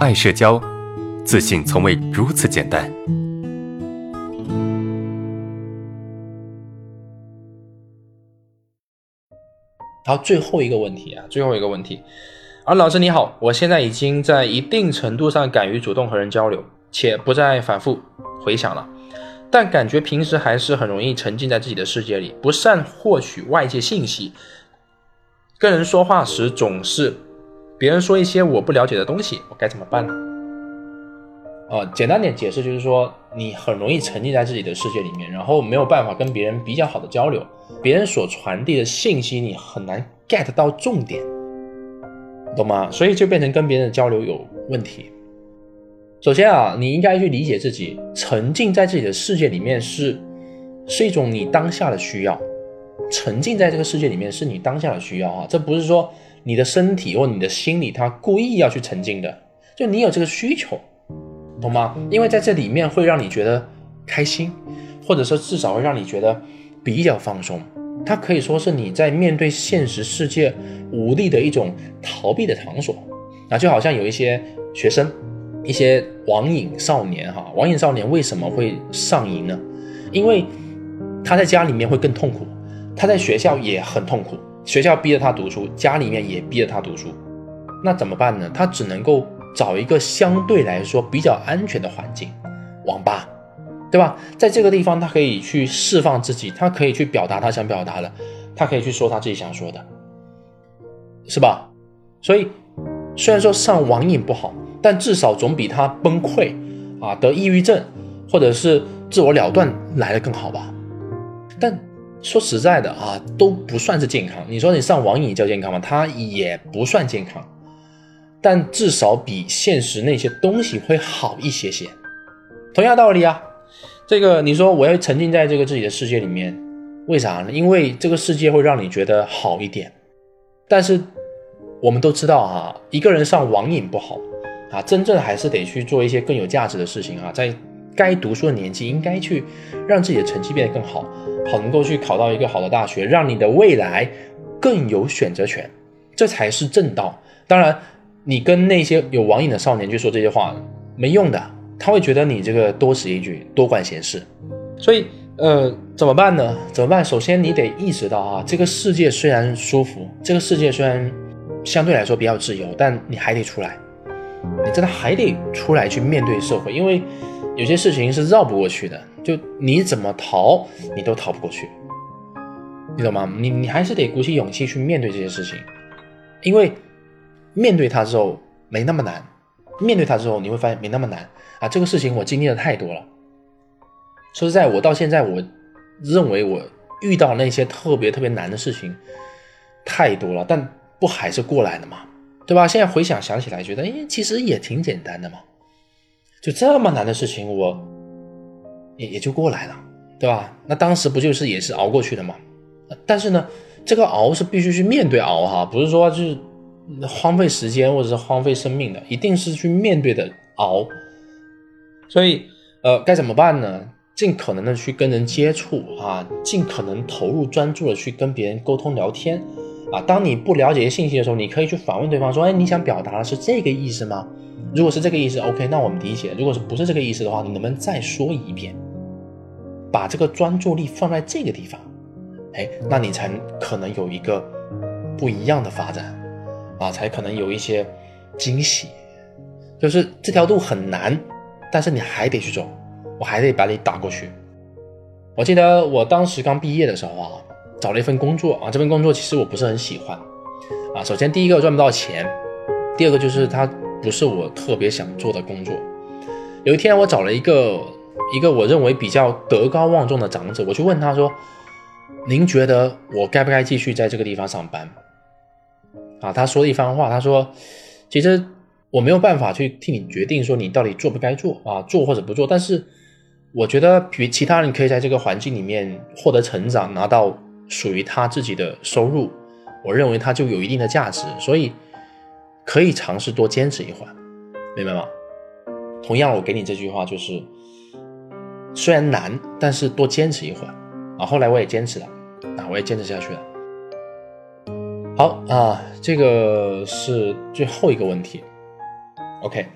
爱社交，自信从未如此简单。好，最后一个问题啊，最后一个问题。啊，老师你好，我现在已经在一定程度上敢于主动和人交流，且不再反复回想了，但感觉平时还是很容易沉浸在自己的世界里，不善获取外界信息。跟人说话时总是别人说一些我不了解的东西，我该怎么办呢？呃，简单点解释就是说，你很容易沉浸在自己的世界里面，然后没有办法跟别人比较好的交流，别人所传递的信息你很难 get 到重点，懂吗？所以就变成跟别人的交流有问题。首先啊，你应该去理解自己沉浸在自己的世界里面是是一种你当下的需要。沉浸在这个世界里面是你当下的需要啊，这不是说你的身体或你的心理他故意要去沉浸的，就你有这个需求，懂吗？因为在这里面会让你觉得开心，或者说至少会让你觉得比较放松。它可以说是你在面对现实世界无力的一种逃避的场所啊，就好像有一些学生，一些网瘾少年哈，网瘾少年为什么会上瘾呢？因为他在家里面会更痛苦。他在学校也很痛苦，学校逼着他读书，家里面也逼着他读书，那怎么办呢？他只能够找一个相对来说比较安全的环境，网吧，对吧？在这个地方，他可以去释放自己，他可以去表达他想表达的，他可以去说他自己想说的，是吧？所以，虽然说上网瘾不好，但至少总比他崩溃啊得抑郁症或者是自我了断来的更好吧？但。说实在的啊，都不算是健康。你说你上网瘾叫健康吗？它也不算健康，但至少比现实那些东西会好一些些。同样道理啊，这个你说我要沉浸在这个自己的世界里面，为啥呢？因为这个世界会让你觉得好一点。但是我们都知道啊，一个人上网瘾不好啊，真正还是得去做一些更有价值的事情啊，在。该读书的年纪，应该去让自己的成绩变得更好，好能够去考到一个好的大学，让你的未来更有选择权，这才是正道。当然，你跟那些有网瘾的少年去说这些话没用的，他会觉得你这个多此一举、多管闲事。所以，呃，怎么办呢？怎么办？首先，你得意识到啊，这个世界虽然舒服，这个世界虽然相对来说比较自由，但你还得出来，你真的还得出来去面对社会，因为。有些事情是绕不过去的，就你怎么逃，你都逃不过去，你懂吗？你你还是得鼓起勇气去面对这些事情，因为面对它之后没那么难，面对它之后你会发现没那么难啊。这个事情我经历的太多了，说实在，我到现在我认为我遇到那些特别特别难的事情太多了，但不还是过来了吗？对吧？现在回想想起来，觉得哎，其实也挺简单的嘛。就这么难的事情，我也也就过来了，对吧？那当时不就是也是熬过去的吗？但是呢，这个熬是必须去面对熬哈，不是说就是荒废时间或者是荒废生命的，一定是去面对的熬。所以，呃，该怎么办呢？尽可能的去跟人接触啊，尽可能投入专注的去跟别人沟通聊天啊。当你不了解信息的时候，你可以去反问对方说：“哎，你想表达的是这个意思吗？”如果是这个意思，OK，那我们理解。如果是不是这个意思的话，你能不能再说一遍？把这个专注力放在这个地方，哎，那你才可能有一个不一样的发展啊，才可能有一些惊喜。就是这条路很难，但是你还得去走，我还得把你打过去。我记得我当时刚毕业的时候啊，找了一份工作啊，这份工作其实我不是很喜欢啊。首先第一个赚不到钱，第二个就是他。不是我特别想做的工作。有一天，我找了一个一个我认为比较德高望重的长者，我去问他说：“您觉得我该不该继续在这个地方上班？”啊，他说了一番话，他说：“其实我没有办法去替你决定说你到底做不该做啊，做或者不做。但是我觉得比其他人可以在这个环境里面获得成长，拿到属于他自己的收入，我认为他就有一定的价值。所以。”可以尝试多坚持一会儿，明白吗？同样，我给你这句话就是，虽然难，但是多坚持一会儿啊。后来我也坚持了，啊，我也坚持下去了。好啊，这个是最后一个问题 OK，